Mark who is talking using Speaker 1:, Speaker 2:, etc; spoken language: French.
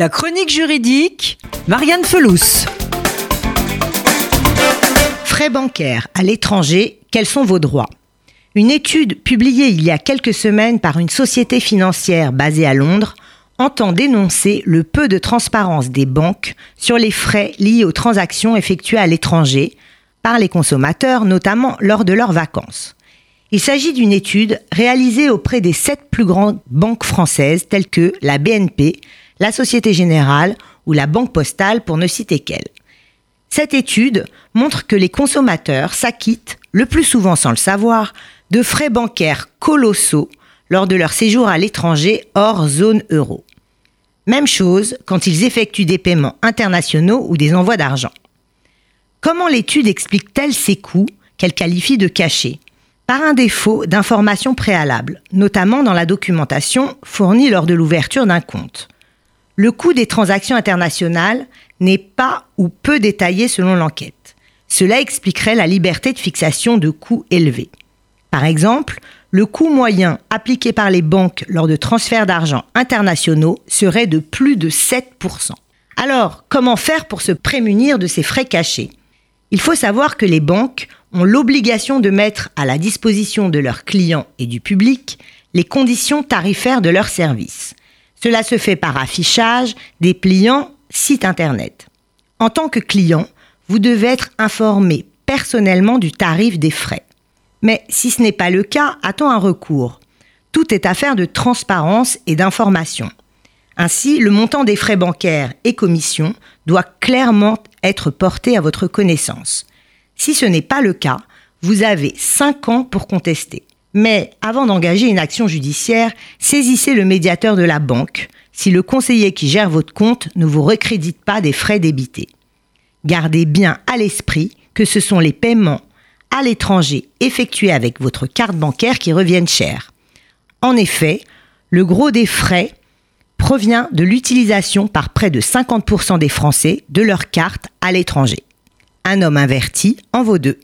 Speaker 1: La chronique juridique, Marianne Felous.
Speaker 2: Frais bancaires à l'étranger, quels sont vos droits? Une étude publiée il y a quelques semaines par une société financière basée à Londres entend dénoncer le peu de transparence des banques sur les frais liés aux transactions effectuées à l'étranger par les consommateurs, notamment lors de leurs vacances. Il s'agit d'une étude réalisée auprès des sept plus grandes banques françaises telles que la BNP, la Société Générale ou la Banque Postale pour ne citer qu'elles. Cette étude montre que les consommateurs s'acquittent, le plus souvent sans le savoir, de frais bancaires colossaux lors de leur séjour à l'étranger hors zone euro. Même chose quand ils effectuent des paiements internationaux ou des envois d'argent. Comment l'étude explique-t-elle ces coûts qu'elle qualifie de cachés? Par un défaut d'informations préalables, notamment dans la documentation fournie lors de l'ouverture d'un compte le coût des transactions internationales n'est pas ou peu détaillé selon l'enquête. Cela expliquerait la liberté de fixation de coûts élevés. Par exemple, le coût moyen appliqué par les banques lors de transferts d'argent internationaux serait de plus de 7%. Alors, comment faire pour se prémunir de ces frais cachés? Il faut savoir que les banques ont l'obligation de mettre à la disposition de leurs clients et du public les conditions tarifaires de leurs services. Cela se fait par affichage, dépliant, site internet. En tant que client, vous devez être informé personnellement du tarif des frais. Mais si ce n'est pas le cas, a-t-on un recours Tout est affaire de transparence et d'information. Ainsi, le montant des frais bancaires et commissions doit clairement être porté à votre connaissance. Si ce n'est pas le cas, vous avez 5 ans pour contester. Mais avant d'engager une action judiciaire, saisissez le médiateur de la banque si le conseiller qui gère votre compte ne vous recrédite pas des frais débités. Gardez bien à l'esprit que ce sont les paiements à l'étranger effectués avec votre carte bancaire qui reviennent cher. En effet, le gros des frais provient de l'utilisation par près de 50% des Français de leur carte à l'étranger. Un homme inverti en vaut deux.